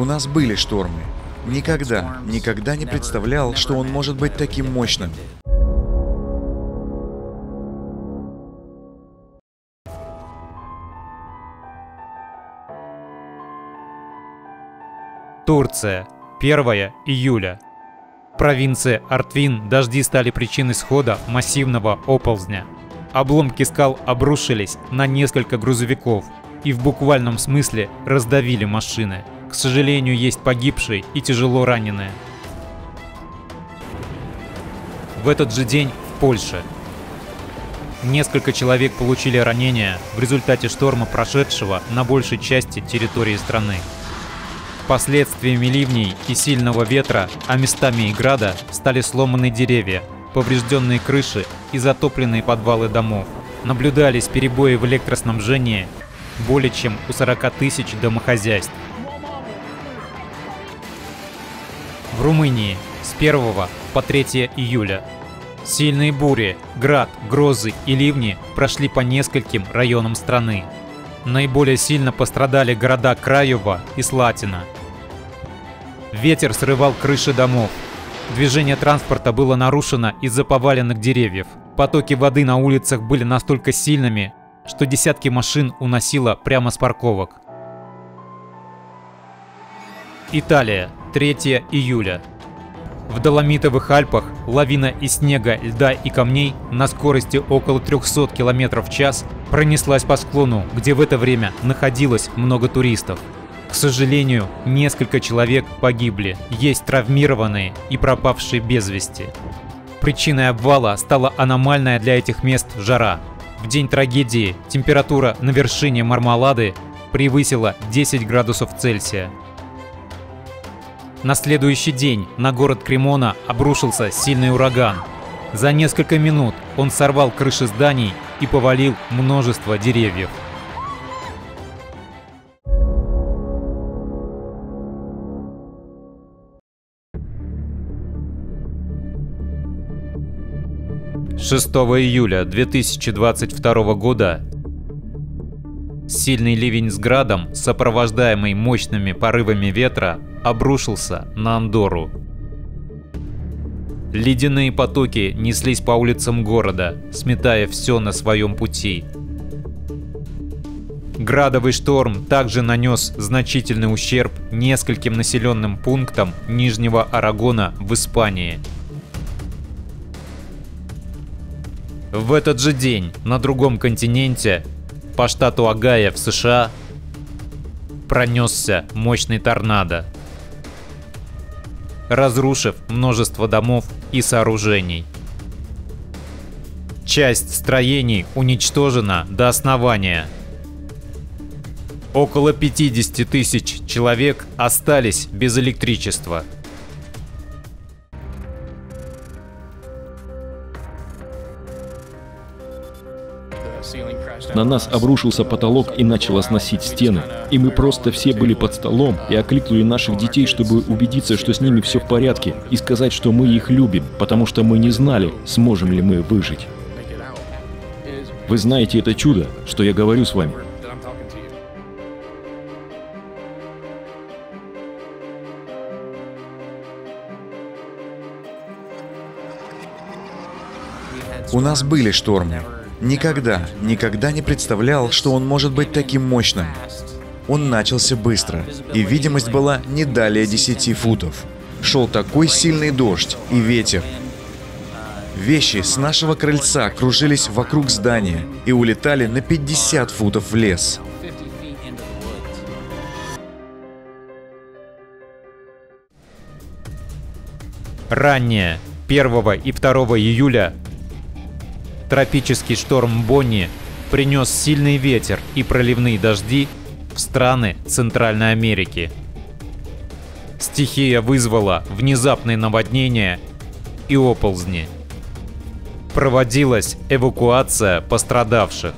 У нас были штормы. Никогда, никогда не представлял, что он может быть таким мощным. Турция. 1 июля. Провинция Артвин дожди стали причиной схода массивного оползня. Обломки скал обрушились на несколько грузовиков и в буквальном смысле раздавили машины. К сожалению, есть погибшие и тяжело раненые. В этот же день в Польше Несколько человек получили ранения в результате шторма, прошедшего на большей части территории страны. Последствиями ливней и сильного ветра, а местами и града, стали сломанные деревья, поврежденные крыши и затопленные подвалы домов. Наблюдались перебои в электроснабжении более чем у 40 тысяч домохозяйств. В Румынии с 1 по 3 июля сильные бури, град, грозы и ливни прошли по нескольким районам страны. Наиболее сильно пострадали города Краева и Слатина. Ветер срывал крыши домов. Движение транспорта было нарушено из-за поваленных деревьев. Потоки воды на улицах были настолько сильными, что десятки машин уносило прямо с парковок. Италия, 3 июля. В Доломитовых Альпах лавина из снега, льда и камней на скорости около 300 км в час пронеслась по склону, где в это время находилось много туристов. К сожалению, несколько человек погибли, есть травмированные и пропавшие без вести. Причиной обвала стала аномальная для этих мест жара. В день трагедии температура на вершине Мармалады превысила 10 градусов Цельсия. На следующий день на город Кремона обрушился сильный ураган. За несколько минут он сорвал крыши зданий и повалил множество деревьев. Шестого июля 2022 года Сильный ливень с градом, сопровождаемый мощными порывами ветра, обрушился на Андору. Ледяные потоки неслись по улицам города, сметая все на своем пути. Градовый шторм также нанес значительный ущерб нескольким населенным пунктам Нижнего Арагона в Испании. В этот же день на другом континенте по штату Агая в США пронесся мощный торнадо, разрушив множество домов и сооружений. Часть строений уничтожена до основания. Около 50 тысяч человек остались без электричества – На нас обрушился потолок и начало сносить стены. И мы просто все были под столом и окликнули наших детей, чтобы убедиться, что с ними все в порядке, и сказать, что мы их любим, потому что мы не знали, сможем ли мы выжить. Вы знаете это чудо, что я говорю с вами. У нас были штормы, Никогда, никогда не представлял, что он может быть таким мощным. Он начался быстро, и видимость была не далее 10 футов. Шел такой сильный дождь и ветер. Вещи с нашего крыльца кружились вокруг здания и улетали на 50 футов в лес. Ранее, 1 и 2 июля Тропический шторм Бонни принес сильный ветер и проливные дожди в страны Центральной Америки. Стихия вызвала внезапные наводнения и оползни. Проводилась эвакуация пострадавших.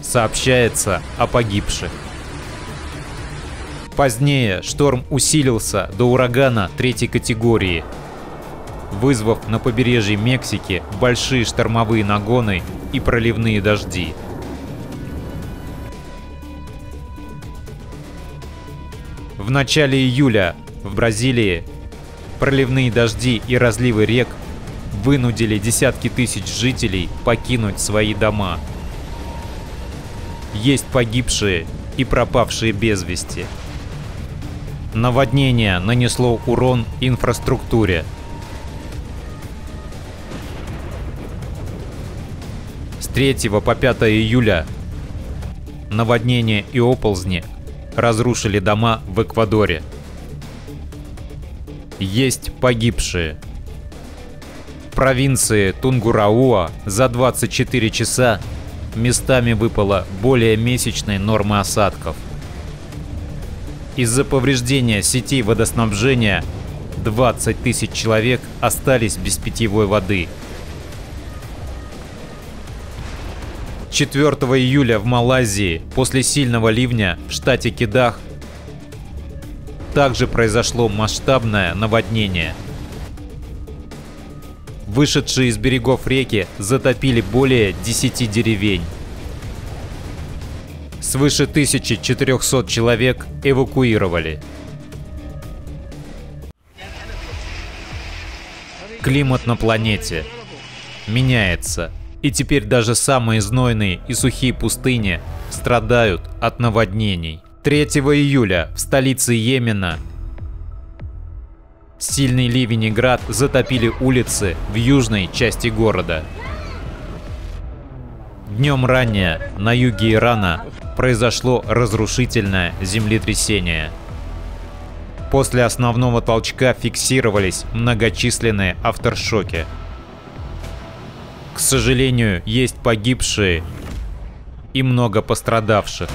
Сообщается о погибших. Позднее шторм усилился до урагана третьей категории – вызвав на побережье Мексики большие штормовые нагоны и проливные дожди. В начале июля в Бразилии проливные дожди и разливы рек вынудили десятки тысяч жителей покинуть свои дома. Есть погибшие и пропавшие без вести. Наводнение нанесло урон инфраструктуре. 3 по 5 июля наводнение и оползни разрушили дома в Эквадоре. Есть погибшие. В провинции Тунгурауа за 24 часа местами выпало более месячной нормы осадков. Из-за повреждения сетей водоснабжения 20 тысяч человек остались без питьевой воды. 4 июля в Малайзии после сильного ливня в штате Кедах также произошло масштабное наводнение. Вышедшие из берегов реки затопили более 10 деревень. Свыше 1400 человек эвакуировали. Климат на планете меняется, и теперь даже самые знойные и сухие пустыни страдают от наводнений. 3 июля в столице Йемена сильный ливень и град затопили улицы в южной части города. Днем ранее на юге Ирана произошло разрушительное землетрясение. После основного толчка фиксировались многочисленные авторшоки. К сожалению, есть погибшие и много пострадавших.